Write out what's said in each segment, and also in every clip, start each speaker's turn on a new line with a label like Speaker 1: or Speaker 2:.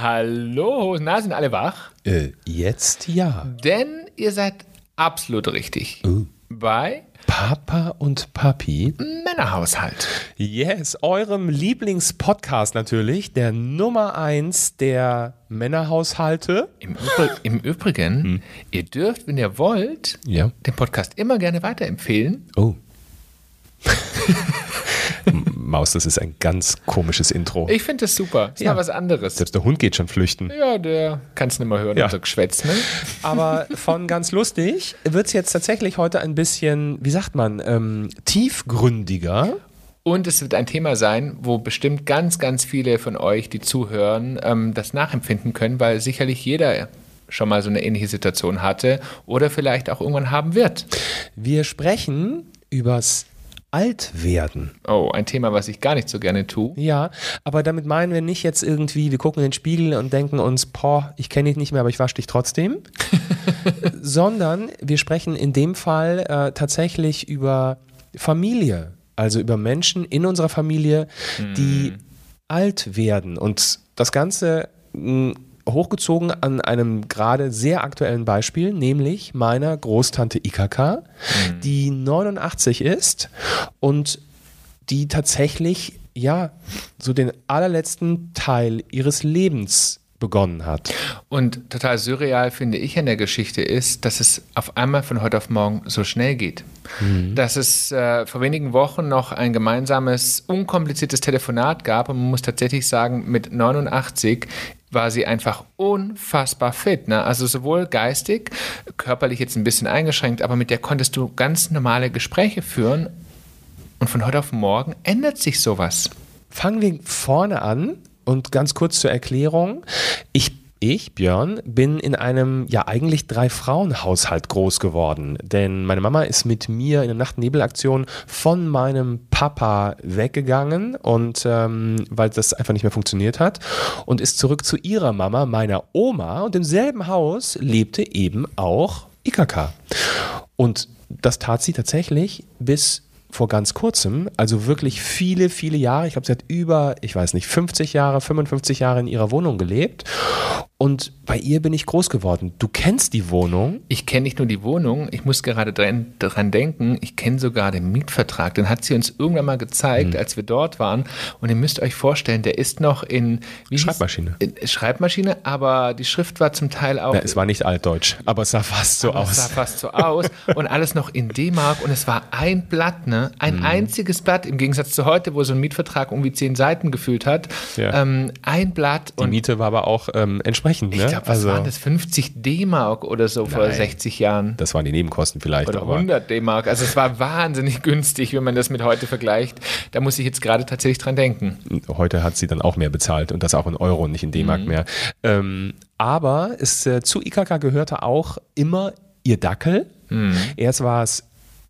Speaker 1: hallo? Na, sind alle wach?
Speaker 2: Äh, jetzt ja.
Speaker 1: Denn ihr seid absolut richtig.
Speaker 2: Uh.
Speaker 1: Bei
Speaker 2: Papa und Papi.
Speaker 1: Männerhaushalt.
Speaker 2: Yes, eurem Lieblingspodcast natürlich, der Nummer eins der Männerhaushalte.
Speaker 1: Im, Übr im Übrigen, ihr dürft, wenn ihr wollt,
Speaker 2: Ja.
Speaker 1: den Podcast immer gerne weiterempfehlen.
Speaker 2: Oh. Maus, das ist ein ganz komisches Intro.
Speaker 1: Ich finde das super. Ist
Speaker 2: Ja.
Speaker 1: mal was anderes.
Speaker 2: Selbst der Hund geht schon flüchten.
Speaker 1: Ja, der kann es nicht mehr hören,
Speaker 2: Ja.
Speaker 1: unser Geschwätz, ne?
Speaker 2: Aber von ganz lustig wird es jetzt tatsächlich heute ein bisschen, wie sagt man, ähm, tiefgründiger.
Speaker 1: Und es wird ein Thema sein, wo bestimmt ganz, ganz viele von euch, die zuhören, ähm, das nachempfinden können, weil sicherlich jeder schon mal so eine ähnliche Situation hatte oder vielleicht auch irgendwann haben wird.
Speaker 2: Wir sprechen übers Altwerden.
Speaker 1: Oh, ein Thema, was ich gar nicht so gerne tue.
Speaker 2: Ja, aber damit meinen wir nicht jetzt irgendwie, wir gucken in den Spiegel und denken uns, boah, ich kenne dich nicht mehr, aber ich wasche dich trotzdem. Sondern wir sprechen in dem Fall äh, tatsächlich über Familie, also über Menschen in unserer Familie, die alt werden. Und das Ganze mh, hochgezogen an einem gerade sehr aktuellen Beispiel, nämlich meiner Großtante Ikaka, die 89 ist und die tatsächlich ja so den allerletzten Teil ihres Lebens begonnen hat.
Speaker 1: Und total surreal finde ich an der Geschichte ist, dass es auf einmal von heute auf morgen so schnell geht. Dass es äh, vor wenigen Wochen noch ein gemeinsames, unkompliziertes Telefonat gab und man muss tatsächlich sagen, mit 89 war sie einfach unfassbar fit. Ne? Also sowohl geistig, körperlich jetzt ein bisschen eingeschränkt, aber mit der konntest du ganz normale Gespräche führen und von heute auf morgen ändert sich sowas.
Speaker 2: Fangen wir vorne an und ganz kurz zur Erklärung. Ich ich, Björn, bin in einem ja eigentlich Drei-Frauen-Haushalt groß geworden. Denn meine Mama ist mit mir in der Nacht-Nebel-Aktion von meinem Papa weggegangen und ähm, weil das einfach nicht mehr funktioniert hat und ist zurück zu ihrer Mama, meiner Oma. Und im selben Haus lebte eben auch IKK. Und das tat sie tatsächlich bis vor ganz kurzem, also wirklich viele, viele Jahre. Ich glaube, sie hat über, ich weiß nicht, 50 Jahre, 55 Jahre in ihrer Wohnung gelebt. Und bei ihr bin ich groß geworden. Du kennst die Wohnung.
Speaker 1: Ich kenne nicht nur die Wohnung, ich muss gerade dran, dran denken, ich kenne sogar den Mietvertrag. Den hat sie uns irgendwann mal gezeigt, als wir dort waren. Und ihr müsst euch vorstellen, der ist noch in
Speaker 2: Schreibmaschine.
Speaker 1: In Schreibmaschine, aber die Schrift war zum Teil auch.
Speaker 2: Ja, es war nicht altdeutsch, aber es sah fast so
Speaker 1: aber Es sah
Speaker 2: aus.
Speaker 1: fast so aus und alles noch in D-Mark und es war ein Blatt, ne? Ein
Speaker 2: Mhm.
Speaker 1: einziges Blatt im Gegensatz zu heute, wo so ein Mietvertrag irgendwie zehn Seiten gefühlt hat.
Speaker 2: Ja.
Speaker 1: Ähm, ein Blatt
Speaker 2: Die
Speaker 1: und
Speaker 2: Miete war aber auch ähm, entsprechend, ne?
Speaker 1: ich glaube, was waren das? 50 D-Mark oder so vor
Speaker 2: Nein.
Speaker 1: 60 Jahren.
Speaker 2: das waren die Nebenkosten vielleicht,
Speaker 1: Oder
Speaker 2: aber
Speaker 1: 100 D-Mark. Also es war wahnsinnig günstig, wenn man das mit heute vergleicht. Da muss ich jetzt gerade tatsächlich dran denken.
Speaker 2: heute hat sie dann auch mehr bezahlt und das auch in Euro und nicht in D-Mark mehr. Ähm, aber es, äh, zu IKK gehörte auch immer ihr Dackel. Erst war es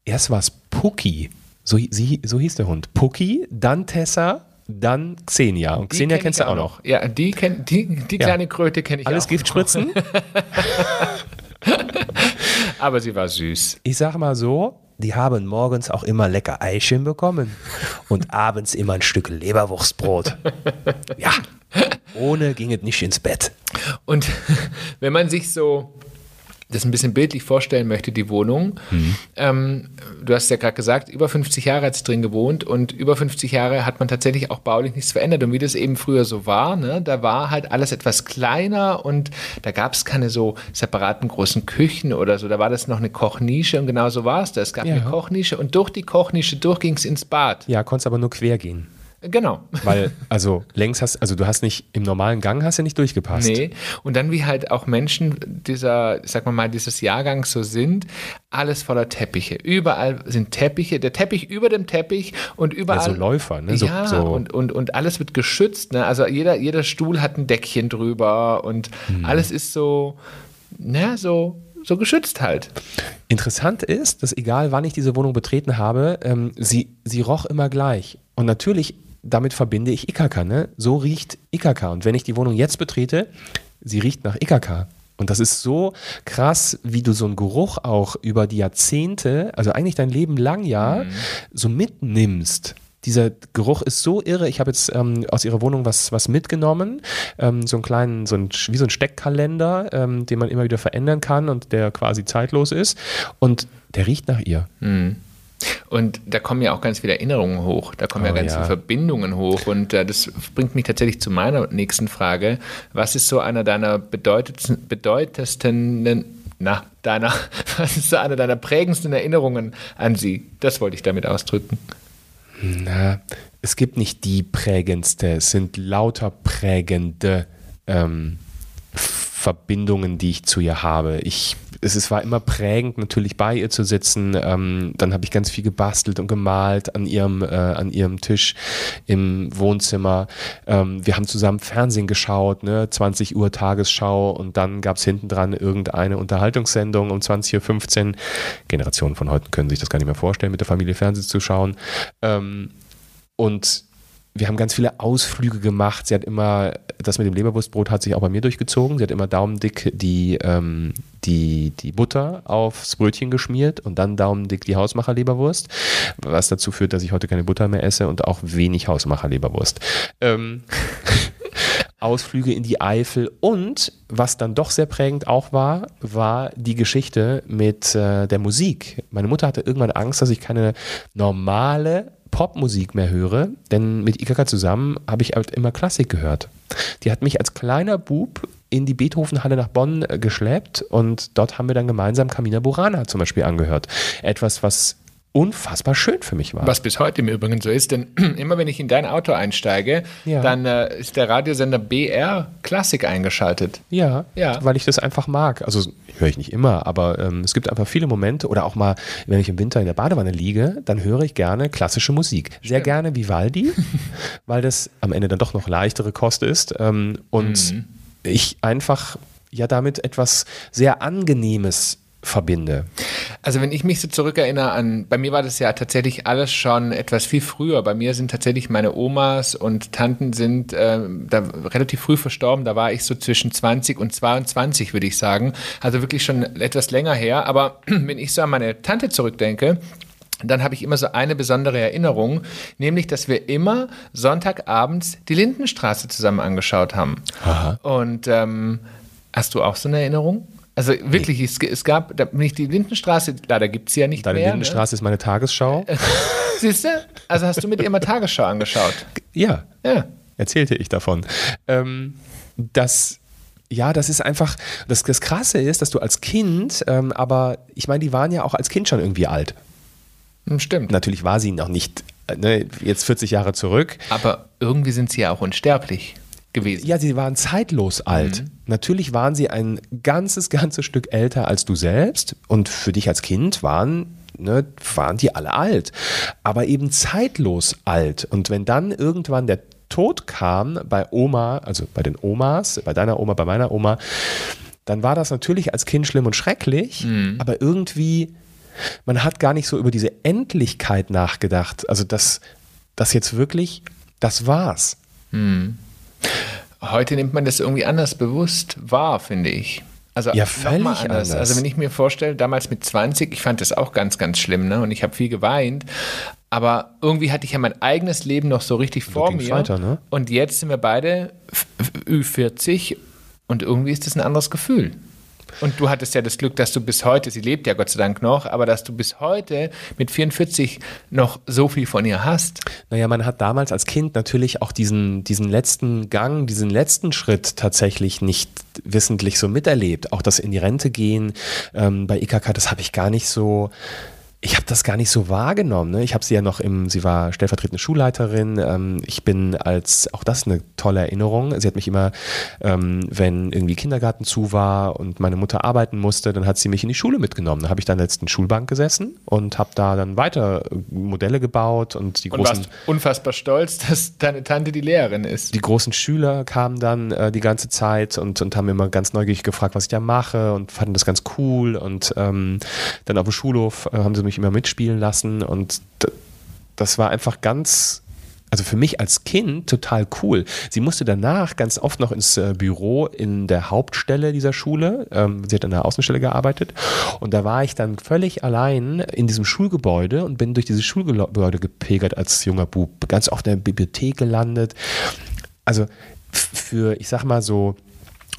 Speaker 2: erst war es Pucki. So, sie, so hieß der Hund. Pucki, dann Tessa, dann Xenia. Und Xenia
Speaker 1: kenn
Speaker 2: kennst du auch noch.
Speaker 1: Ja, die, kenn, die, die
Speaker 2: Ja.
Speaker 1: kleine Kröte kenne ich
Speaker 2: Alles
Speaker 1: auch.
Speaker 2: Giftspritzen?
Speaker 1: Aber sie war süß.
Speaker 2: Ich sag mal so, die haben morgens auch immer lecker Eichen bekommen und abends immer ein Stück Leberwurstbrot. Ja, ohne ging es nicht ins Bett.
Speaker 1: Und wenn man sich so das ein bisschen bildlich vorstellen möchte, die Wohnung. Ähm, du hast ja gerade gesagt, über 50 Jahre hat sie drin gewohnt und über 50 Jahre hat man tatsächlich auch baulich nichts verändert. Und wie das eben früher so war, ne, da war halt alles etwas kleiner und da gab es keine so separaten großen Küchen oder so. Da war das noch eine Kochnische und genau so war es da. Es gab
Speaker 2: Ja.
Speaker 1: eine Kochnische und durch die Kochnische durch ging es ins Bad.
Speaker 2: Ja, konntest aber nur quer gehen.
Speaker 1: Genau.
Speaker 2: Weil, also längs hast, also du hast nicht, im normalen Gang hast du nicht durchgepasst.
Speaker 1: Nee, und dann wie halt auch Menschen dieser, sag mal mal, dieses Jahrgangs so sind, alles voller Teppiche. Überall sind Teppiche, der Teppich über dem Teppich und überall.
Speaker 2: Ja, so Läufer, ne? So,
Speaker 1: ja,
Speaker 2: so,
Speaker 1: und, und, und alles wird geschützt. Ne? Also jeder, jeder Stuhl hat ein Deckchen drüber und
Speaker 2: Hm.
Speaker 1: alles ist so, na, so, so geschützt halt.
Speaker 2: Interessant ist, dass egal wann ich diese Wohnung betreten habe, ähm, sie, sie roch immer gleich. Und natürlich, damit verbinde ich IKK, ne? So riecht IKK. Und wenn ich die Wohnung jetzt betrete, sie riecht nach IKK. Und das ist so krass, wie du so einen Geruch auch über die Jahrzehnte, also eigentlich dein Leben lang ja, so mitnimmst. dieser Geruch ist so irre. Ich habe jetzt ähm, aus ihrer Wohnung was, was mitgenommen. Ähm, so einen kleinen, so ein, wie so ein Steckkalender, ähm, den man immer wieder verändern kann und der quasi zeitlos ist. Und der riecht nach ihr.
Speaker 1: Mhm. Und da kommen ja auch ganz viele Erinnerungen hoch, da kommen oh, ja ganz ja. viele Verbindungen hoch. Und äh, das bringt mich tatsächlich zu meiner nächsten Frage. Was ist so einer deiner bedeutendsten, bedeutendsten, na, deiner, was ist so eine deiner prägendsten Erinnerungen an sie? Das wollte ich damit ausdrücken.
Speaker 2: Na, es gibt nicht die prägendste, es sind lauter prägende ähm, Verbindungen, die ich zu ihr habe. Ich, es, es war immer prägend, natürlich bei ihr zu sitzen. Ähm, dann habe ich ganz viel gebastelt und gemalt an ihrem, äh, an ihrem Tisch im Wohnzimmer. Ähm, wir haben zusammen Fernsehen geschaut, ne? 20 Uhr Tagesschau und dann gab es hinten dran irgendeine Unterhaltungssendung um 20.15 Uhr. Generationen von heute können sich das gar nicht mehr vorstellen, mit der Familie Fernsehen zu schauen. Ähm, und wir haben ganz viele Ausflüge gemacht. Sie hat immer, das mit dem Leberwurstbrot hat sich auch bei mir durchgezogen. Sie hat immer daumendick die, ähm, die, die Butter aufs Brötchen geschmiert und dann daumendick die Hausmacher-Leberwurst, was dazu führt, dass ich heute keine Butter mehr esse und auch wenig Hausmacher-Leberwurst. Ähm, Ausflüge in die Eifel und was dann doch sehr prägend auch war, war die Geschichte mit äh, der Musik. Meine Mutter hatte irgendwann Angst, dass ich keine normale Popmusik mehr höre, denn mit Ikaka zusammen habe ich halt immer Klassik gehört. Die hat mich als kleiner Bub in die Beethovenhalle nach Bonn äh, geschleppt und dort haben wir dann gemeinsam Camina Burana zum Beispiel angehört. Etwas, was unfassbar schön für mich war.
Speaker 1: Was bis heute im Übrigen so ist, denn immer wenn ich in dein Auto einsteige, ja. dann äh, ist der Radiosender BR Klassik eingeschaltet.
Speaker 2: Ja, ja, weil ich das einfach mag. Also höre ich nicht immer, aber ähm, es gibt einfach viele Momente oder auch mal, wenn ich im Winter in der Badewanne liege, dann höre ich gerne klassische Musik. Sehr Stimmt. gerne Vivaldi, weil das am Ende dann doch noch leichtere Kost ist ähm, und mhm. ich einfach ja damit etwas sehr Angenehmes verbinde.
Speaker 1: Also wenn ich mich so zurückerinnere an, bei mir war das ja tatsächlich alles schon etwas viel früher. Bei mir sind tatsächlich meine Omas und Tanten sind äh, da relativ früh verstorben. Da war ich so zwischen 20 und 22, würde ich sagen. Also wirklich schon etwas länger her. Aber wenn ich so an meine Tante zurückdenke, dann habe ich immer so eine besondere Erinnerung, nämlich, dass wir immer Sonntagabends die Lindenstraße zusammen angeschaut haben. Aha. Und ähm, hast du auch so eine Erinnerung? Also wirklich, nee. es, es, gab, da bin ich die Lindenstraße, leider gibt es ja nicht
Speaker 2: Deine
Speaker 1: mehr.
Speaker 2: Die ne? Lindenstraße ne? ist meine Tagesschau.
Speaker 1: Siehst du? Also hast du mit ihr mal Tagesschau angeschaut?
Speaker 2: Ja. Ja. Erzählte ich davon. Ähm, das ja, das ist einfach, das, das Krasse ist, dass du als Kind, ähm, aber ich meine, die waren ja auch als Kind schon irgendwie alt.
Speaker 1: Hm, stimmt.
Speaker 2: Natürlich war sie noch nicht, äh, ne, jetzt 40 Jahre zurück.
Speaker 1: Aber irgendwie sind sie ja auch unsterblich gewesen.
Speaker 2: Ja, sie waren zeitlos alt. Mhm. Natürlich waren sie ein ganzes, ganzes Stück älter als du selbst und für dich als Kind waren Ne, waren die alle alt, aber eben zeitlos alt. Und wenn dann irgendwann der Tod kam bei Oma, also bei den Omas, bei deiner Oma, bei meiner Oma, dann war das natürlich als Kind schlimm und schrecklich, mhm. aber irgendwie, man hat gar nicht so über diese Endlichkeit nachgedacht. Also, dass das jetzt wirklich, das war's.
Speaker 1: Mhm. Heute nimmt man das irgendwie anders bewusst wahr, finde ich. Also
Speaker 2: ja, völlig anders. anders.
Speaker 1: Also wenn ich mir vorstelle, damals mit 20, ich fand das auch ganz, ganz schlimm, ne? Und ich habe viel geweint. Aber irgendwie hatte ich ja mein eigenes Leben noch so richtig vor mir.
Speaker 2: Weiter, ne?
Speaker 1: Und jetzt sind wir beide Ü40 und irgendwie ist das ein anderes Gefühl. Und du hattest ja das Glück, dass du bis heute, sie lebt ja Gott sei Dank noch, aber dass du bis heute mit 44 noch so viel von ihr hast.
Speaker 2: Naja, man hat damals als Kind natürlich auch diesen, diesen letzten Gang, diesen letzten Schritt tatsächlich nicht wissentlich so miterlebt. Auch das in die Rente gehen ähm, bei IKK, das habe ich gar nicht so ich habe das gar nicht so wahrgenommen. Ne? Ich habe sie ja noch im, sie war stellvertretende Schulleiterin. Ähm, ich bin als, auch das eine tolle Erinnerung. Sie hat mich immer, ähm, wenn irgendwie Kindergarten zu war und meine Mutter arbeiten musste, dann hat sie mich in die Schule mitgenommen. Da habe ich dann letzten Schulbank gesessen und habe da dann weiter Modelle gebaut und die
Speaker 1: und
Speaker 2: großen.
Speaker 1: Warst unfassbar stolz, dass deine Tante die Lehrerin ist.
Speaker 2: Die großen Schüler kamen dann äh, die ganze Zeit und, und haben immer ganz neugierig gefragt, was ich da mache und fanden das ganz cool. Und ähm, dann auf dem Schulhof äh, haben sie mich mich immer mitspielen lassen und das war einfach ganz, also für mich als Kind total cool. Sie musste danach ganz oft noch ins äh, Büro in der Hauptstelle dieser Schule. Ähm, sie hat an der Außenstelle gearbeitet. Und da war ich dann völlig allein in diesem Schulgebäude und bin durch dieses Schulgebäude gepegert als junger Bub. Ganz oft in der Bibliothek gelandet. Also für, ich sag mal so,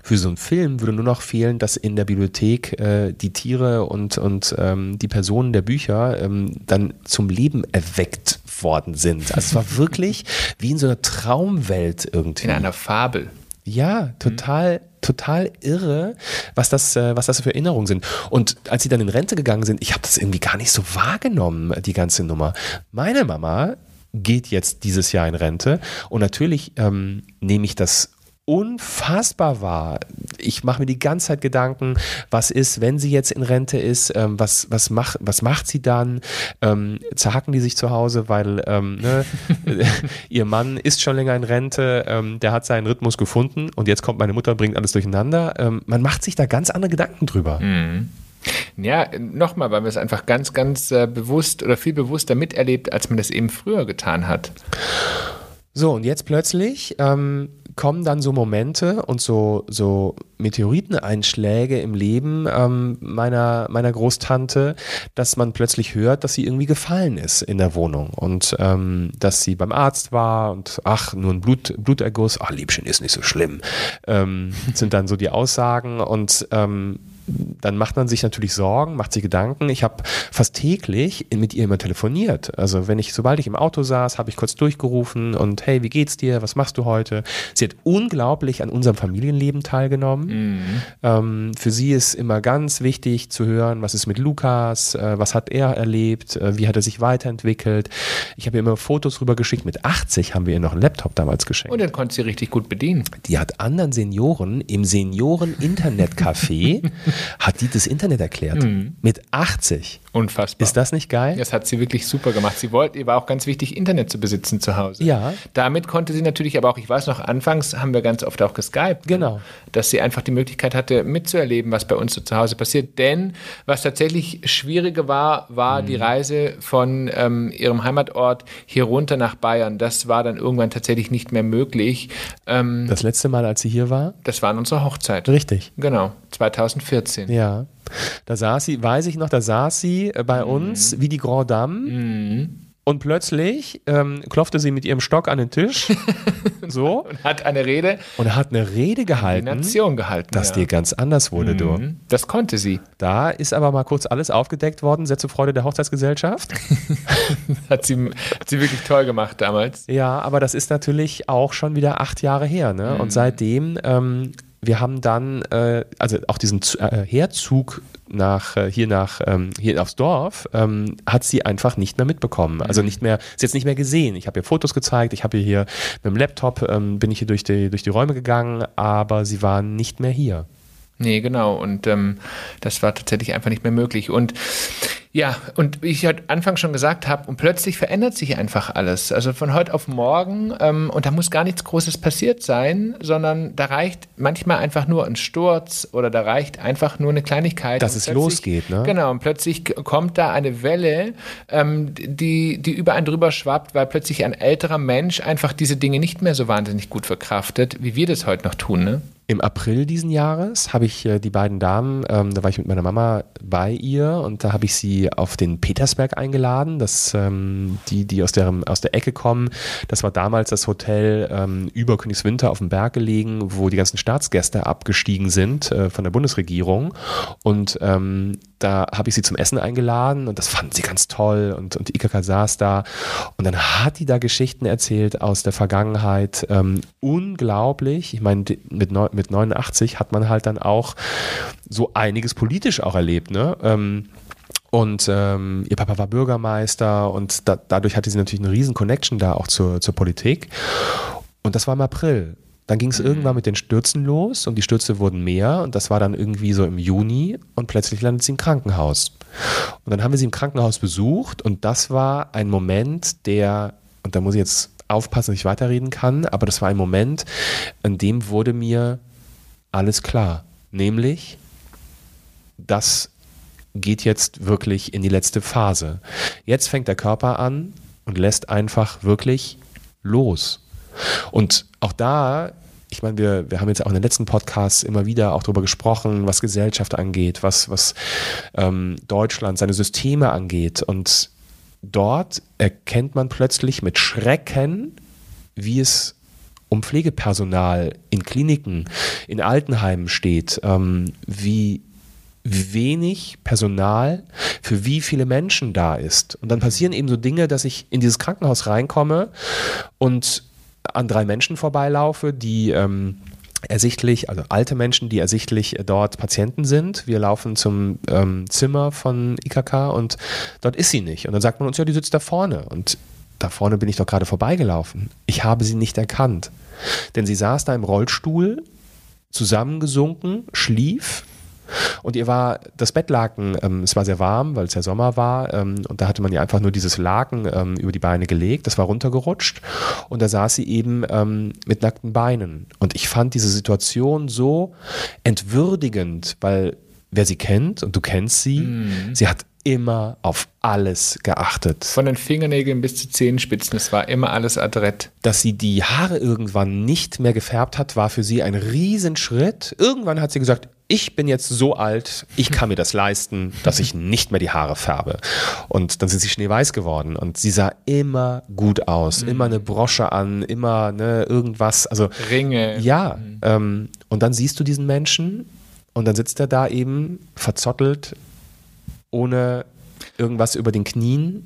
Speaker 2: für so einen Film würde nur noch fehlen, dass in der Bibliothek äh, die Tiere und, und ähm, die Personen der Bücher ähm, dann zum Leben erweckt worden sind. Also es war wirklich wie in so einer Traumwelt irgendwie.
Speaker 1: In einer Fabel.
Speaker 2: Ja, total, mhm. total irre, was das, äh, was das für Erinnerungen sind. Und als sie dann in Rente gegangen sind, ich habe das irgendwie gar nicht so wahrgenommen, die ganze Nummer. Meine Mama geht jetzt dieses Jahr in Rente und natürlich ähm, nehme ich das unfassbar war. Ich mache mir die ganze Zeit Gedanken, was ist, wenn sie jetzt in Rente ist, ähm, was, was, mach, was macht sie dann? Ähm, zerhacken die sich zu Hause, weil ähm, ne, ihr Mann ist schon länger in Rente, ähm, der hat seinen Rhythmus gefunden und jetzt kommt meine Mutter und bringt alles durcheinander. Ähm, man macht sich da ganz andere Gedanken drüber.
Speaker 1: Mhm. Ja, nochmal, weil man es einfach ganz, ganz äh, bewusst oder viel bewusster miterlebt, als man das eben früher getan hat.
Speaker 2: So, und jetzt plötzlich ähm, kommen dann so Momente und so, so Meteoriteneinschläge im Leben ähm, meiner, meiner Großtante, dass man plötzlich hört, dass sie irgendwie gefallen ist in der Wohnung und ähm, dass sie beim Arzt war und ach, nur ein Blut, Bluterguss, ach, Liebchen ist nicht so schlimm, ähm, sind dann so die Aussagen und ähm, dann macht man sich natürlich Sorgen, macht sich Gedanken. Ich habe fast täglich mit ihr immer telefoniert. Also wenn ich, sobald ich im Auto saß, habe ich kurz durchgerufen und hey, wie geht's dir? Was machst du heute? Sie hat unglaublich an unserem Familienleben teilgenommen. Mhm. Ähm, für sie ist immer ganz wichtig zu hören, was ist mit Lukas, äh, was hat er erlebt, äh, wie hat er sich weiterentwickelt. Ich habe ihr immer Fotos rübergeschickt. Mit 80 haben wir ihr noch einen Laptop damals geschenkt.
Speaker 1: Und den konnte sie richtig gut bedienen.
Speaker 2: Die hat anderen Senioren im Senioren-Internetcafé hat die das Internet erklärt. Mhm. Mit 80.
Speaker 1: Unfassbar.
Speaker 2: Ist das nicht geil?
Speaker 1: Das hat sie wirklich super gemacht. Sie wollte, ihr war auch ganz wichtig, Internet zu besitzen zu Hause.
Speaker 2: Ja.
Speaker 1: Damit konnte sie natürlich, aber auch, ich weiß noch, anfangs haben wir ganz oft auch geskypt.
Speaker 2: Genau.
Speaker 1: Dass sie einfach die Möglichkeit hatte, mitzuerleben, was bei uns so zu Hause passiert. Denn was tatsächlich schwieriger war, war mhm. die Reise von ähm, ihrem Heimatort hier runter nach Bayern. Das war dann irgendwann tatsächlich nicht mehr möglich.
Speaker 2: Ähm, das letzte Mal, als sie hier war?
Speaker 1: Das war an unserer Hochzeit.
Speaker 2: Richtig.
Speaker 1: Genau, 2014.
Speaker 2: Ja. Da saß sie, weiß ich noch, da saß sie äh, bei mhm. uns wie die Grand Dame. Mhm. Und plötzlich ähm, klopfte sie mit ihrem Stock an den Tisch. so.
Speaker 1: Und hat eine Rede.
Speaker 2: Und hat eine Rede gehalten.
Speaker 1: Eine Nation gehalten.
Speaker 2: Dass ja. dir ganz anders wurde, mhm. du.
Speaker 1: Das konnte sie.
Speaker 2: Da ist aber mal kurz alles aufgedeckt worden. Sehr zur Freude der Hochzeitsgesellschaft.
Speaker 1: hat, sie, hat sie wirklich toll gemacht damals.
Speaker 2: Ja, aber das ist natürlich auch schon wieder acht Jahre her. Ne? Mhm. Und seitdem. Ähm, wir haben dann, äh, also auch diesen äh, Herzug nach äh, hier nach ähm, hier aufs Dorf ähm, hat sie einfach nicht mehr mitbekommen. Also mhm. nicht mehr, sie jetzt nicht mehr gesehen. Ich habe ihr Fotos gezeigt, ich habe ihr hier mit dem Laptop ähm, bin ich hier durch die durch die Räume gegangen, aber sie war nicht mehr hier.
Speaker 1: Nee, genau. Und ähm, das war tatsächlich einfach nicht mehr möglich. Und ja, und wie ich halt anfangs schon gesagt habe, und plötzlich verändert sich einfach alles. Also von heute auf morgen, ähm, und da muss gar nichts Großes passiert sein, sondern da reicht manchmal einfach nur ein Sturz oder da reicht einfach nur eine Kleinigkeit.
Speaker 2: Dass es losgeht, ne?
Speaker 1: Genau, und plötzlich kommt da eine Welle, ähm, die, die über einen drüber schwappt, weil plötzlich ein älterer Mensch einfach diese Dinge nicht mehr so wahnsinnig gut verkraftet, wie wir das heute noch tun, ne?
Speaker 2: Im April diesen Jahres habe ich äh, die beiden Damen, ähm, da war ich mit meiner Mama bei ihr und da habe ich sie auf den Petersberg eingeladen. Das, ähm, die, die aus der, aus der Ecke kommen, das war damals das Hotel ähm, über Königswinter auf dem Berg gelegen, wo die ganzen Staatsgäste abgestiegen sind äh, von der Bundesregierung. Und ähm, da habe ich sie zum Essen eingeladen und das fanden sie ganz toll und, und IKK saß da und dann hat die da Geschichten erzählt aus der Vergangenheit. Ähm, unglaublich. Ich meine, mit, mit 89 hat man halt dann auch so einiges politisch auch erlebt. Ne? Ähm, und ähm, ihr Papa war Bürgermeister und da, dadurch hatte sie natürlich eine riesen Connection da auch zur, zur Politik. Und das war im April. Dann ging es mhm. irgendwann mit den Stürzen los und die Stürze wurden mehr und das war dann irgendwie so im Juni und plötzlich landet sie im Krankenhaus. Und dann haben wir sie im Krankenhaus besucht und das war ein Moment, der, und da muss ich jetzt aufpassen, dass ich weiterreden kann, aber das war ein Moment, in dem wurde mir alles klar. Nämlich, das geht jetzt wirklich in die letzte Phase. Jetzt fängt der Körper an und lässt einfach wirklich los. Und auch da ich meine, wir, wir haben jetzt auch in den letzten Podcasts immer wieder auch darüber gesprochen, was Gesellschaft angeht, was, was ähm, Deutschland, seine Systeme angeht. Und dort erkennt man plötzlich mit Schrecken, wie es um Pflegepersonal in Kliniken, in Altenheimen steht, ähm, wie wenig Personal für wie viele Menschen da ist. Und dann passieren eben so Dinge, dass ich in dieses Krankenhaus reinkomme und an drei Menschen vorbeilaufe, die ähm, ersichtlich, also alte Menschen, die ersichtlich dort Patienten sind. Wir laufen zum ähm, Zimmer von IKK und dort ist sie nicht. Und dann sagt man uns, ja, die sitzt da vorne. Und da vorne bin ich doch gerade vorbeigelaufen. Ich habe sie nicht erkannt. Denn sie saß da im Rollstuhl, zusammengesunken, schlief und ihr war das Bettlaken, ähm, es war sehr warm, weil es ja Sommer war. Ähm, und da hatte man ihr einfach nur dieses Laken ähm, über die Beine gelegt. Das war runtergerutscht. Und da saß sie eben ähm, mit nackten Beinen. Und ich fand diese Situation so entwürdigend, weil wer sie kennt, und du kennst sie, mhm. sie hat immer auf alles geachtet.
Speaker 1: Von den Fingernägeln bis zu Zehenspitzen, es war immer alles adrett.
Speaker 2: Dass sie die Haare irgendwann nicht mehr gefärbt hat, war für sie ein Riesenschritt. Irgendwann hat sie gesagt, ich bin jetzt so alt, ich kann mir das leisten, dass ich nicht mehr die Haare färbe. Und dann sind sie schneeweiß geworden und sie sah immer gut aus, mhm. immer eine Brosche an, immer ne, irgendwas. Also
Speaker 1: Ringe.
Speaker 2: Ja. Mhm. Ähm, und dann siehst du diesen Menschen und dann sitzt er da eben verzottelt, ohne irgendwas über den Knien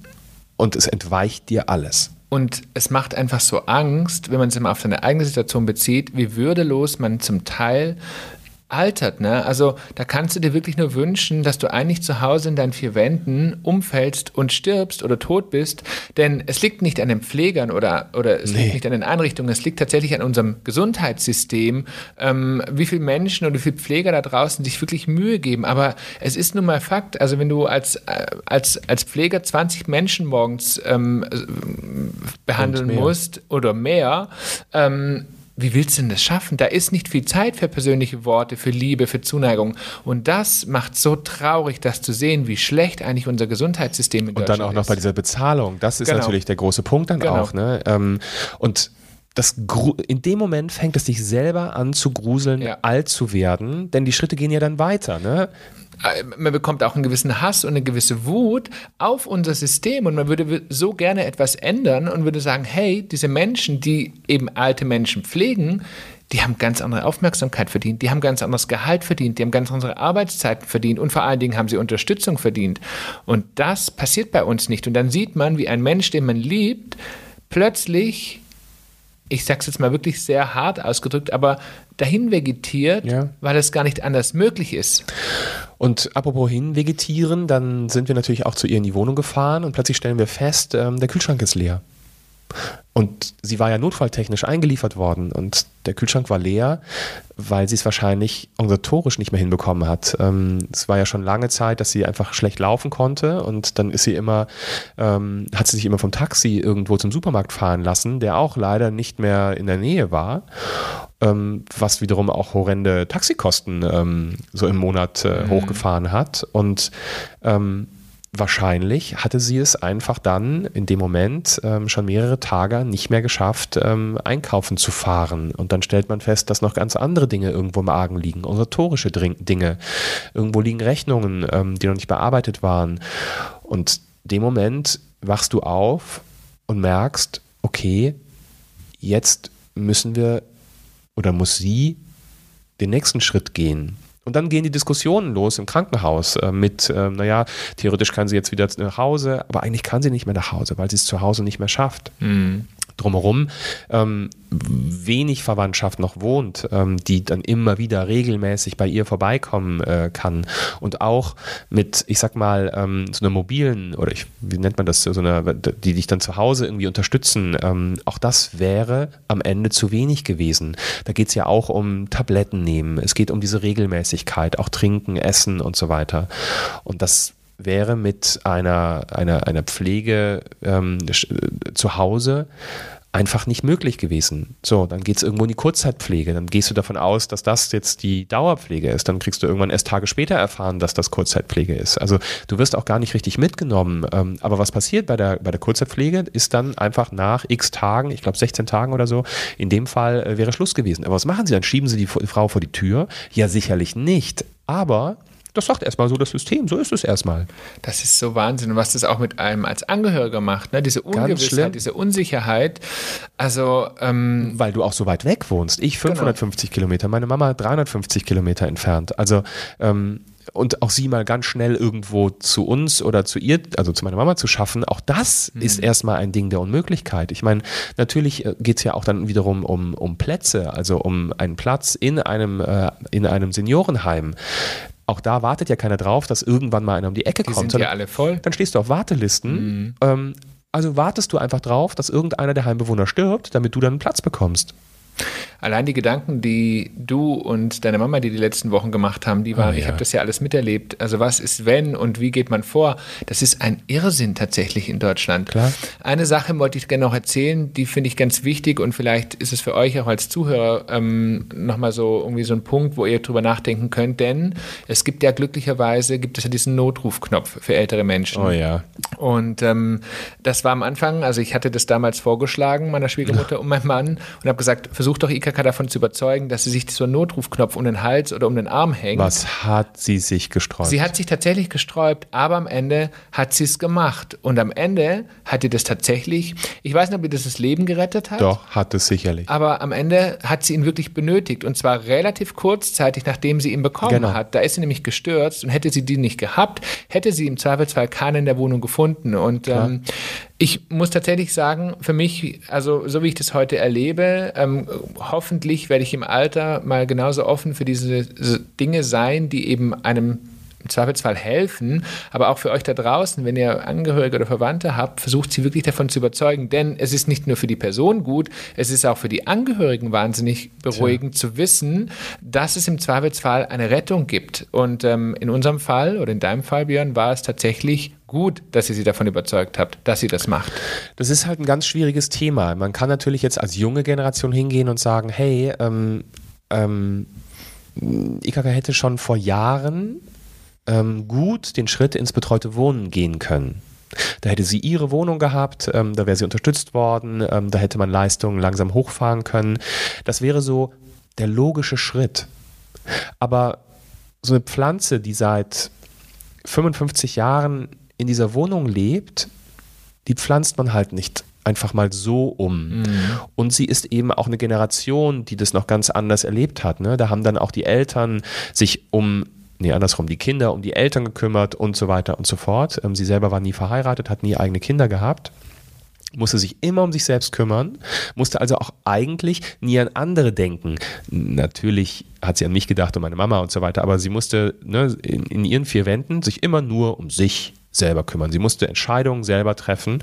Speaker 2: und es entweicht dir alles.
Speaker 1: Und es macht einfach so Angst, wenn man es immer auf seine eigene Situation bezieht, wie würdelos man zum Teil altert. Ne? Also da kannst du dir wirklich nur wünschen, dass du eigentlich zu Hause in deinen vier Wänden umfällst und stirbst oder tot bist. Denn es liegt nicht an den Pflegern oder, oder es nee. liegt nicht an den Einrichtungen, es liegt tatsächlich an unserem Gesundheitssystem, ähm, wie viele Menschen oder wie viele Pfleger da draußen sich wirklich Mühe geben. Aber es ist nun mal Fakt, also wenn du als, äh, als, als Pfleger 20 Menschen morgens ähm, äh, behandeln musst oder mehr, ähm, wie willst du denn das schaffen? Da ist nicht viel Zeit für persönliche Worte, für Liebe, für Zuneigung. Und das macht so traurig, das zu sehen, wie schlecht eigentlich unser Gesundheitssystem
Speaker 2: in Und dann auch noch ist. bei dieser Bezahlung. Das ist genau. natürlich der große Punkt dann genau. auch. Ne? Ähm, und das, in dem Moment fängt es dich selber an zu gruseln, ja. alt zu werden, denn die Schritte gehen ja dann weiter. Ne?
Speaker 1: Äh, man bekommt auch einen gewissen Hass und eine gewisse Wut auf unser System und man würde so gerne etwas ändern und würde sagen, hey, diese Menschen, die eben alte Menschen pflegen, die haben ganz andere Aufmerksamkeit verdient, die haben ganz anderes Gehalt verdient, die haben ganz andere Arbeitszeiten verdient und vor allen Dingen haben sie Unterstützung verdient. Und das passiert bei uns nicht. Und dann sieht man, wie ein Mensch, den man liebt, plötzlich ich sag's jetzt mal wirklich sehr hart ausgedrückt, aber dahin vegetiert, ja. weil es gar nicht anders möglich ist.
Speaker 2: Und apropos hinvegetieren, dann sind wir natürlich auch zu ihr in die Wohnung gefahren und plötzlich stellen wir fest, ähm, der Kühlschrank ist leer. Und sie war ja notfalltechnisch eingeliefert worden und der Kühlschrank war leer, weil sie es wahrscheinlich organisatorisch nicht mehr hinbekommen hat. Ähm, es war ja schon lange Zeit, dass sie einfach schlecht laufen konnte und dann ist sie immer, ähm, hat sie sich immer vom Taxi irgendwo zum Supermarkt fahren lassen, der auch leider nicht mehr in der Nähe war, ähm, was wiederum auch horrende Taxikosten ähm, so im Monat äh, mhm. hochgefahren hat und ähm, wahrscheinlich hatte sie es einfach dann in dem Moment ähm, schon mehrere Tage nicht mehr geschafft, ähm, einkaufen zu fahren. Und dann stellt man fest, dass noch ganz andere Dinge irgendwo im Argen liegen, organisatorische Dinge. Irgendwo liegen Rechnungen, ähm, die noch nicht bearbeitet waren. Und dem Moment wachst du auf und merkst, okay, jetzt müssen wir oder muss sie den nächsten Schritt gehen. Und dann gehen die Diskussionen los im Krankenhaus äh, mit, äh, naja, theoretisch kann sie jetzt wieder nach Hause, aber eigentlich kann sie nicht mehr nach Hause, weil sie es zu Hause nicht mehr schafft. Mhm drumherum ähm, wenig Verwandtschaft noch wohnt, ähm, die dann immer wieder regelmäßig bei ihr vorbeikommen äh, kann und auch mit, ich sag mal, ähm, so einer mobilen oder ich, wie nennt man das, so einer, die dich dann zu Hause irgendwie unterstützen, ähm, auch das wäre am Ende zu wenig gewesen. Da geht es ja auch um Tabletten nehmen, es geht um diese Regelmäßigkeit, auch trinken, essen und so weiter. Und das wäre mit einer, einer, einer Pflege ähm, zu Hause einfach nicht möglich gewesen. So, dann geht es irgendwo in die Kurzzeitpflege. Dann gehst du davon aus, dass das jetzt die Dauerpflege ist. Dann kriegst du irgendwann erst Tage später erfahren, dass das Kurzzeitpflege ist. Also du wirst auch gar nicht richtig mitgenommen. Ähm, aber was passiert bei der, bei der Kurzzeitpflege, ist dann einfach nach x Tagen, ich glaube 16 Tagen oder so, in dem Fall äh, wäre Schluss gewesen. Aber was machen sie? Dann schieben sie die Frau vor die Tür? Ja, sicherlich nicht. Aber das sagt erstmal so das System, so ist es erstmal.
Speaker 1: Das ist so Wahnsinn. Und was das auch mit einem als Angehöriger macht, ne? diese Ungewissheit, diese Unsicherheit. Also, ähm,
Speaker 2: Weil du auch so weit weg wohnst. Ich 550 genau. Kilometer, meine Mama 350 Kilometer entfernt. Also, ähm, und auch sie mal ganz schnell irgendwo zu uns oder zu ihr, also zu meiner Mama zu schaffen, auch das mhm. ist erstmal ein Ding der Unmöglichkeit. Ich meine, natürlich äh, geht es ja auch dann wiederum um, um Plätze, also um einen Platz in einem, äh, in einem Seniorenheim auch da wartet ja keiner drauf, dass irgendwann mal einer um die Ecke die kommt.
Speaker 1: Sind ja alle voll.
Speaker 2: Dann stehst du auf Wartelisten. Mhm. Ähm, also wartest du einfach drauf, dass irgendeiner der Heimbewohner stirbt, damit du dann einen Platz bekommst.
Speaker 1: Allein die Gedanken, die du und deine Mama, die die letzten Wochen gemacht haben, die waren, oh, ja. ich habe das ja alles miterlebt. Also was ist wenn und wie geht man vor? Das ist ein Irrsinn tatsächlich in Deutschland.
Speaker 2: Klar.
Speaker 1: Eine Sache wollte ich gerne noch erzählen, die finde ich ganz wichtig und vielleicht ist es für euch auch als Zuhörer ähm, nochmal so irgendwie so ein Punkt, wo ihr drüber nachdenken könnt, denn es gibt ja glücklicherweise, gibt es ja diesen Notrufknopf für ältere Menschen.
Speaker 2: Oh ja.
Speaker 1: Und ähm, das war am Anfang, also ich hatte das damals vorgeschlagen, meiner Schwiegermutter und meinem Mann und habe gesagt, versucht doch IKK davon zu überzeugen, dass sie sich so einen Notrufknopf um den Hals oder um den Arm hängt.
Speaker 2: Was hat sie sich gesträubt?
Speaker 1: Sie hat sich tatsächlich gesträubt, aber am Ende hat sie es gemacht. Und am Ende hat ihr das tatsächlich, ich weiß nicht, ob ihr das das Leben gerettet hat.
Speaker 2: Doch, hat es sicherlich.
Speaker 1: Aber am Ende hat sie ihn wirklich benötigt. Und zwar relativ kurzzeitig, nachdem sie ihn bekommen genau. hat. Da ist sie nämlich gestürzt und hätte sie die nicht gehabt, hätte sie im Zweifelsfall keinen in der Wohnung gefunden. Und ähm, ich muss tatsächlich sagen, für mich, also so wie ich das heute erlebe, ähm, hoffentlich werde ich im Alter mal genauso offen für diese Dinge sein, die eben einem im Zweifelsfall helfen, aber auch für euch da draußen, wenn ihr Angehörige oder Verwandte habt, versucht sie wirklich davon zu überzeugen, denn es ist nicht nur für die Person gut, es ist auch für die Angehörigen wahnsinnig beruhigend Tja. zu wissen, dass es im Zweifelsfall eine Rettung gibt. Und ähm, in unserem Fall oder in deinem Fall, Björn, war es tatsächlich gut, dass ihr sie davon überzeugt habt, dass sie das macht.
Speaker 2: Das ist halt ein ganz schwieriges Thema. Man kann natürlich jetzt als junge Generation hingehen und sagen, hey, ähm, ähm, IKK hätte schon vor Jahren ähm, gut den Schritt ins betreute Wohnen gehen können. Da hätte sie ihre Wohnung gehabt, ähm, da wäre sie unterstützt worden, ähm, da hätte man Leistungen langsam hochfahren können. Das wäre so der logische Schritt. Aber so eine Pflanze, die seit 55 Jahren in dieser Wohnung lebt, die pflanzt man halt nicht einfach mal so um. Mhm. Und sie ist eben auch eine Generation, die das noch ganz anders erlebt hat. Ne? Da haben dann auch die Eltern sich um nee, andersrum, die Kinder um die Eltern gekümmert und so weiter und so fort. Ähm, sie selber war nie verheiratet, hat nie eigene Kinder gehabt musste sich immer um sich selbst kümmern, musste also auch eigentlich nie an andere denken. Natürlich hat sie an mich gedacht und meine Mama und so weiter, aber sie musste ne, in, in ihren vier Wänden sich immer nur um sich selber kümmern. Sie musste Entscheidungen selber treffen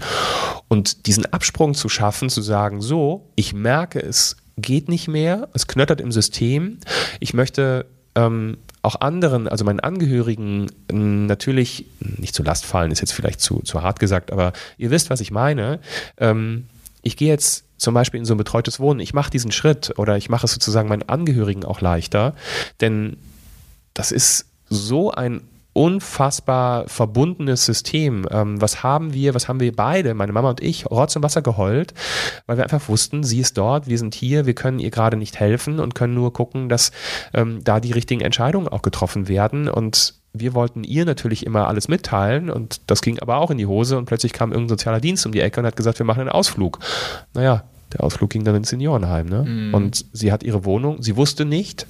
Speaker 2: und diesen Absprung zu schaffen, zu sagen, so, ich merke, es geht nicht mehr, es knöttert im System, ich möchte ähm, auch anderen, also meinen Angehörigen, natürlich nicht zur Last fallen, ist jetzt vielleicht zu, zu hart gesagt, aber ihr wisst, was ich meine. Ähm, ich gehe jetzt zum Beispiel in so ein betreutes Wohnen, ich mache diesen Schritt oder ich mache es sozusagen meinen Angehörigen auch leichter, denn das ist so ein unfassbar verbundenes System. Ähm, was haben wir, was haben wir beide, meine Mama und ich, Rotz und Wasser geheult, weil wir einfach wussten, sie ist dort, wir sind hier, wir können ihr gerade nicht helfen und können nur gucken, dass ähm, da die richtigen Entscheidungen auch getroffen werden und wir wollten ihr natürlich immer alles mitteilen und das ging aber auch in die Hose und plötzlich kam irgendein sozialer Dienst um die Ecke und hat gesagt, wir machen einen Ausflug. Naja, der Ausflug ging dann ins Seniorenheim. Ne? Mm. Und sie hat ihre Wohnung, sie wusste nicht,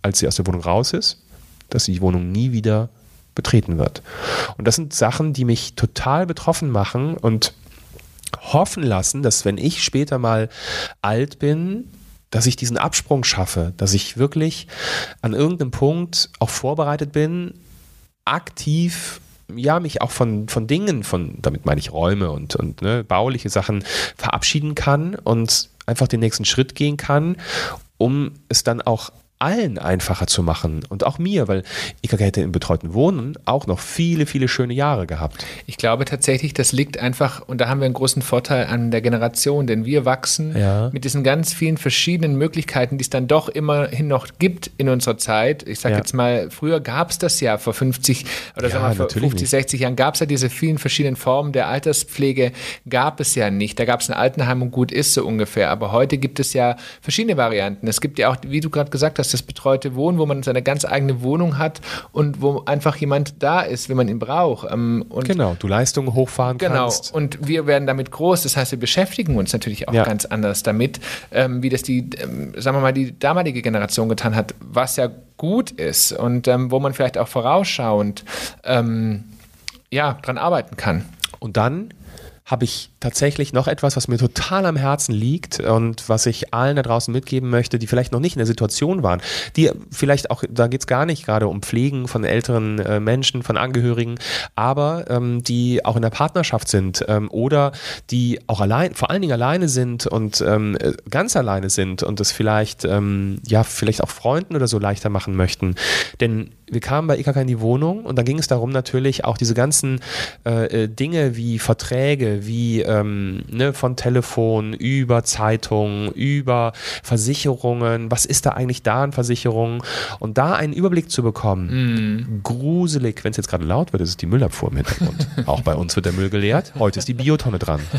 Speaker 2: als sie aus der Wohnung raus ist, dass sie die Wohnung nie wieder betreten wird. Und das sind Sachen, die mich total betroffen machen und hoffen lassen, dass wenn ich später mal alt bin, dass ich diesen Absprung schaffe, dass ich wirklich an irgendeinem Punkt auch vorbereitet bin, aktiv ja, mich auch von, von Dingen, von, damit meine ich Räume und, und ne, bauliche Sachen verabschieden kann und einfach den nächsten Schritt gehen kann, um es dann auch allen einfacher zu machen und auch mir, weil ich hätte im betreuten Wohnen auch noch viele, viele schöne Jahre gehabt.
Speaker 1: Ich glaube tatsächlich, das liegt einfach, und da haben wir einen großen Vorteil an der Generation, denn wir wachsen ja. mit diesen ganz vielen verschiedenen Möglichkeiten, die es dann doch immerhin noch gibt in unserer Zeit. Ich sage ja. jetzt mal, früher gab es das ja vor 50 oder ja, sagen wir vor 50, nicht. 60 Jahren gab es ja diese vielen verschiedenen Formen der Alterspflege, gab es ja nicht. Da gab es ein Altenheim und gut ist so ungefähr. Aber heute gibt es ja verschiedene Varianten. Es gibt ja auch, wie du gerade gesagt hast, das betreute Wohnen, wo man seine ganz eigene Wohnung hat und wo einfach jemand da ist, wenn man ihn braucht.
Speaker 2: Ähm, und genau, du Leistungen hochfahren
Speaker 1: genau.
Speaker 2: kannst.
Speaker 1: Genau, und wir werden damit groß. Das heißt, wir beschäftigen uns natürlich auch ja. ganz anders damit, ähm, wie das die, ähm, sagen wir mal, die damalige Generation getan hat, was ja gut ist und wo man vielleicht auch vorausschauend ja, dran arbeiten kann.
Speaker 2: Und dann habe ich tatsächlich noch etwas, was mir total am Herzen liegt und was ich allen da draußen mitgeben möchte, die vielleicht noch nicht in der Situation waren, die vielleicht auch, da geht es gar nicht gerade um Pflegen von älteren äh, Menschen, von Angehörigen, aber ähm, die auch in der Partnerschaft sind ähm, oder die auch allein, vor allen Dingen alleine sind und ähm, äh, ganz alleine sind und es vielleicht, ähm, ja, vielleicht auch Freunden oder so leichter machen möchten. Denn wir kamen bei IKK in die Wohnung und dann ging es darum natürlich auch diese ganzen äh, äh Dinge wie Verträge, wie ähm, ne, von Telefon über Zeitungen, über Versicherungen, was ist da eigentlich da an Versicherungen und da einen Überblick zu bekommen, mm. gruselig, wenn es jetzt gerade laut wird, ist es die Müllabfuhr im Hintergrund. auch bei uns wird der Müll geleert, heute ist die Biotonne dran.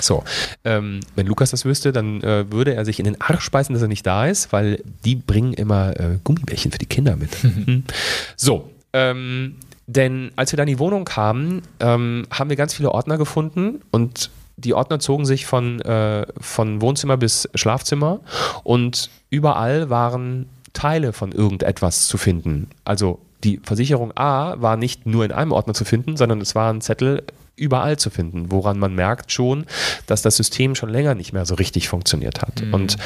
Speaker 2: So, ähm, wenn Lukas das wüsste, dann äh, würde er sich in den Arsch speisen, dass er nicht da ist, weil die bringen immer äh, Gummibärchen für die Kinder mit. so, ähm, denn als wir dann in die Wohnung kamen, ähm, haben wir ganz viele Ordner gefunden und die Ordner zogen sich von, äh, von Wohnzimmer bis Schlafzimmer und überall waren Teile von irgendetwas zu finden. Also die Versicherung A war nicht nur in einem Ordner zu finden, sondern es waren Zettel überall zu finden, woran man merkt schon, dass das System schon länger nicht mehr so richtig funktioniert hat. Mhm. Und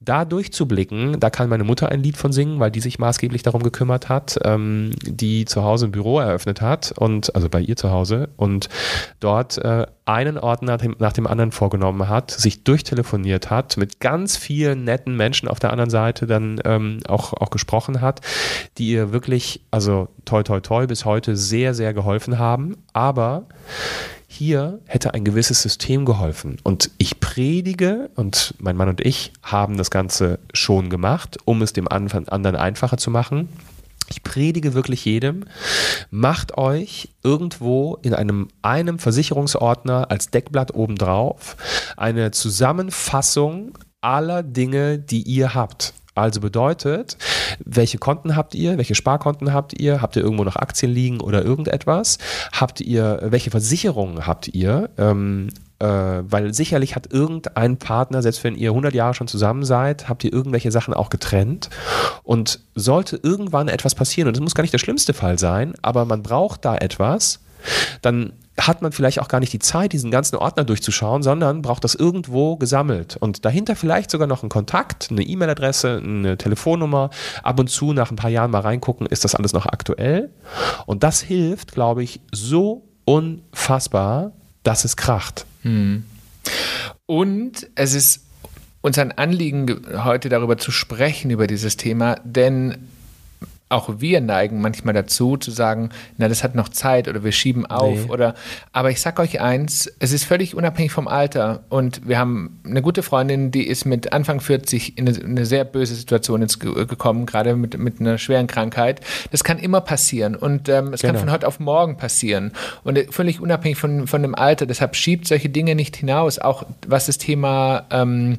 Speaker 2: da durchzublicken, da kann meine Mutter ein Lied von singen, weil die sich maßgeblich darum gekümmert hat, ähm, die zu Hause ein Büro eröffnet hat und also bei ihr zu Hause und dort äh, einen Ort nach dem, anderen vorgenommen hat, sich durchtelefoniert hat, mit ganz vielen netten Menschen auf der anderen Seite dann ähm, auch, auch gesprochen hat, die ihr wirklich, also toi toi toi bis heute sehr, sehr geholfen haben. Aber hier hätte ein gewisses System geholfen. Und ich predige, und mein Mann und ich haben das Ganze schon gemacht, um es dem anderen einfacher zu machen. Ich predige wirklich jedem, macht euch irgendwo in einem, einem Versicherungsordner als Deckblatt obendrauf eine Zusammenfassung aller Dinge, die ihr habt. Also bedeutet, welche Konten habt ihr, welche Sparkonten habt ihr, habt ihr irgendwo noch Aktien liegen oder irgendetwas? Habt ihr, welche Versicherungen habt ihr? Ähm, äh, weil sicherlich hat irgendein Partner, selbst wenn ihr 100 Jahre schon zusammen seid, habt ihr irgendwelche Sachen auch getrennt. Und sollte irgendwann etwas passieren, und das muss gar nicht der schlimmste Fall sein, aber man braucht da etwas, dann hat man vielleicht auch gar nicht die Zeit, diesen ganzen Ordner durchzuschauen, sondern braucht das irgendwo gesammelt. Und dahinter vielleicht sogar noch ein Kontakt, eine E-Mail-Adresse, eine Telefonnummer, ab und zu nach ein paar Jahren mal reingucken, ist das alles noch aktuell. Und das hilft, glaube ich, so unfassbar, dass es kracht. Hm.
Speaker 1: Und es ist uns ein Anliegen, heute darüber zu sprechen, über dieses Thema, denn auch wir neigen manchmal dazu zu sagen, na, das hat noch Zeit oder wir schieben auf nee. oder aber ich sag euch eins, es ist völlig unabhängig vom Alter und wir haben eine gute Freundin, die ist mit Anfang 40 in eine, eine sehr böse Situation jetzt gekommen, gerade mit, mit einer schweren Krankheit. Das kann immer passieren und ähm, es genau. kann von heute auf morgen passieren und völlig unabhängig von, von dem Alter. Deshalb schiebt solche Dinge nicht hinaus, auch was das Thema ähm,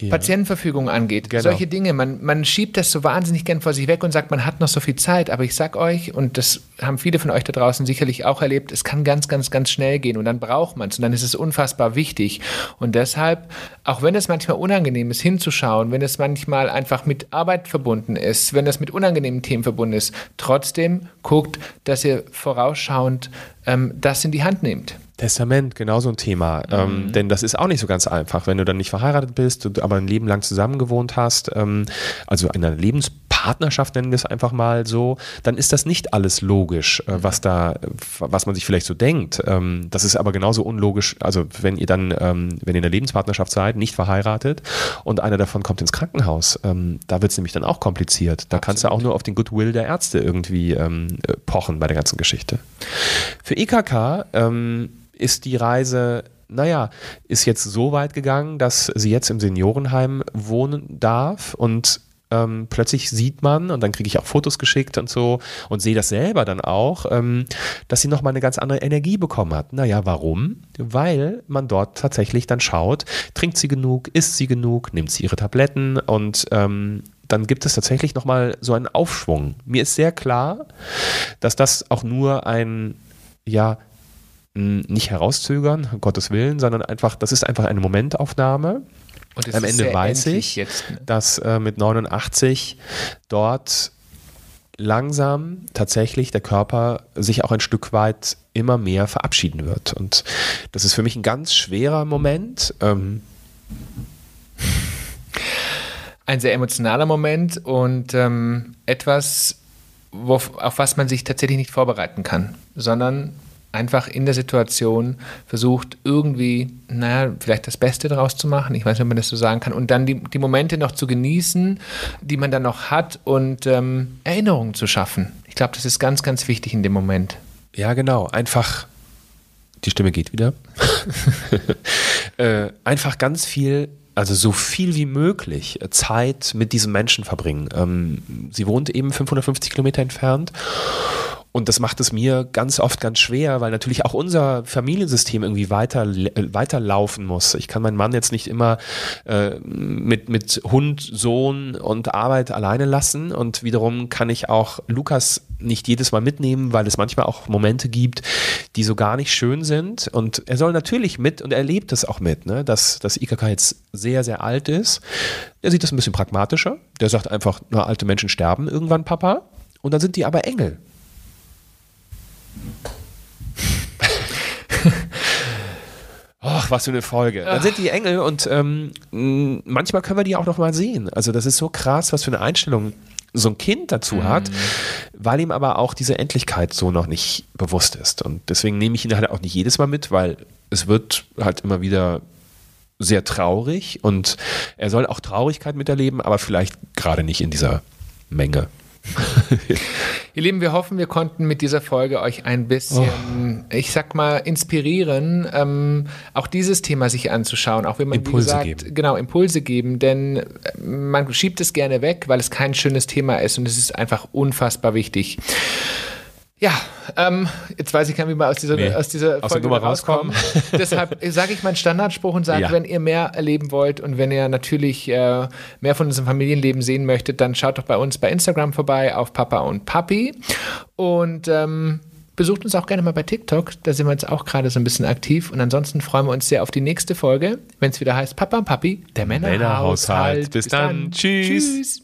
Speaker 1: ja. Patientenverfügung angeht. Genau. Solche Dinge. Man, man schiebt das so wahnsinnig gern vor sich weg und sagt, man hat noch so viel Zeit. Aber ich sag euch, und das haben viele von euch da draußen sicherlich auch erlebt, es kann ganz, ganz, ganz schnell gehen und dann braucht man es und dann ist es unfassbar wichtig. Und deshalb, auch wenn es manchmal unangenehm ist, hinzuschauen, wenn es manchmal einfach mit Arbeit verbunden ist, wenn es mit unangenehmen Themen verbunden ist, trotzdem guckt, dass ihr vorausschauend ähm, das in die Hand nehmt.
Speaker 2: Testament, genau so ein Thema. Ähm, mhm. Ähm, denn das ist auch nicht so ganz einfach, wenn du dann nicht verheiratet bist, aber ein Leben lang zusammen gewohnt hast, ähm, also in einer Lebenspartnerschaft Partnerschaft, nennen wir es einfach mal so, dann ist das nicht alles logisch, äh, was da, was man sich vielleicht so denkt. Ähm, das ist aber genauso unlogisch, also wenn ihr dann, ähm, wenn ihr in der Lebenspartnerschaft seid, nicht verheiratet und einer davon kommt ins Krankenhaus, ähm, da wird es nämlich dann auch kompliziert. Da Absolut. kannst du auch nur auf den Goodwill der Ärzte irgendwie ähm, äh, pochen bei der ganzen Geschichte. Für IKK ähm, ist die Reise naja, ist jetzt so weit gegangen, dass sie jetzt im Seniorenheim wohnen darf und ähm, plötzlich sieht man, und dann kriege ich auch Fotos geschickt und so und sehe das selber dann auch, ähm, dass sie nochmal eine ganz andere Energie bekommen hat. Naja, warum? Weil man dort tatsächlich dann schaut, trinkt sie genug, isst sie genug, nimmt sie ihre Tabletten und ähm, dann gibt es tatsächlich nochmal so einen Aufschwung. Mir ist sehr klar, dass das auch nur ein, ja, nicht herauszögern, um Gottes Willen, sondern einfach, das ist einfach eine Momentaufnahme. Und Am Ende weiß ich, jetzt, ne? dass äh, mit 89 dort langsam tatsächlich der Körper sich auch ein Stück weit immer mehr verabschieden wird. Und das ist für mich ein ganz schwerer Moment. Ähm
Speaker 1: ein sehr emotionaler Moment und ähm, etwas, auf was man sich tatsächlich nicht vorbereiten kann, sondern einfach in der Situation versucht, irgendwie, naja, vielleicht das Beste daraus zu machen. Ich weiß nicht, ob man das so sagen kann. Und dann die, die Momente noch zu genießen, die man dann noch hat und ähm, Erinnerungen zu schaffen. Ich glaube, das ist ganz, ganz wichtig in dem Moment.
Speaker 2: Ja, genau. Einfach, die Stimme geht wieder. äh, einfach ganz viel also so viel wie möglich Zeit mit diesem Menschen verbringen. Ähm, sie wohnt eben 550 Kilometer entfernt und das macht es mir ganz oft ganz schwer, weil natürlich auch unser Familiensystem irgendwie weiter, äh, weiterlaufen muss. Ich kann meinen Mann jetzt nicht immer äh, mit, mit Hund, Sohn und Arbeit alleine lassen. Und wiederum kann ich auch Lukas nicht jedes Mal mitnehmen, weil es manchmal auch Momente gibt, die so gar nicht schön sind. Und er soll natürlich mit und er erlebt es auch mit, ne? dass das IKK jetzt sehr, sehr alt ist. Er sieht das ein bisschen pragmatischer. Der sagt einfach, na, alte Menschen sterben irgendwann, Papa. Und dann sind die aber Engel. Ach, was für eine Folge. Dann sind die Engel und ähm, manchmal können wir die auch noch mal sehen. Also das ist so krass, was für eine Einstellung so ein Kind dazu hat, mhm. weil ihm aber auch diese Endlichkeit so noch nicht bewusst ist. Und deswegen nehme ich ihn halt auch nicht jedes Mal mit, weil es wird halt immer wieder sehr traurig und er soll auch Traurigkeit miterleben, aber vielleicht gerade nicht in dieser Menge.
Speaker 1: Ihr Lieben, wir hoffen, wir konnten mit dieser Folge euch ein bisschen, oh. ich sag mal, inspirieren, ähm, auch dieses Thema sich anzuschauen, auch wenn man, Impulse gesagt, geben. genau, Impulse geben, denn äh, man schiebt es gerne weg, weil es kein schönes Thema ist und es ist einfach unfassbar wichtig. Ja, ähm, jetzt weiß ich gar nicht, wie wir aus dieser, nee, aus dieser
Speaker 2: aus Folge rauskommen.
Speaker 1: Deshalb sage ich meinen Standardspruch und sage, ja. wenn ihr mehr erleben wollt und wenn ihr natürlich äh, mehr von unserem Familienleben sehen möchtet, dann schaut doch bei uns bei Instagram vorbei auf Papa und Papi und ähm, besucht uns auch gerne mal bei TikTok, da sind wir jetzt auch gerade so ein bisschen aktiv und ansonsten freuen wir uns sehr auf die nächste Folge, wenn es wieder heißt Papa und Papi, der Männerhaushalt. Männerhaushalt.
Speaker 2: Bis, Bis dann. dann. Tschüss. Tschüss.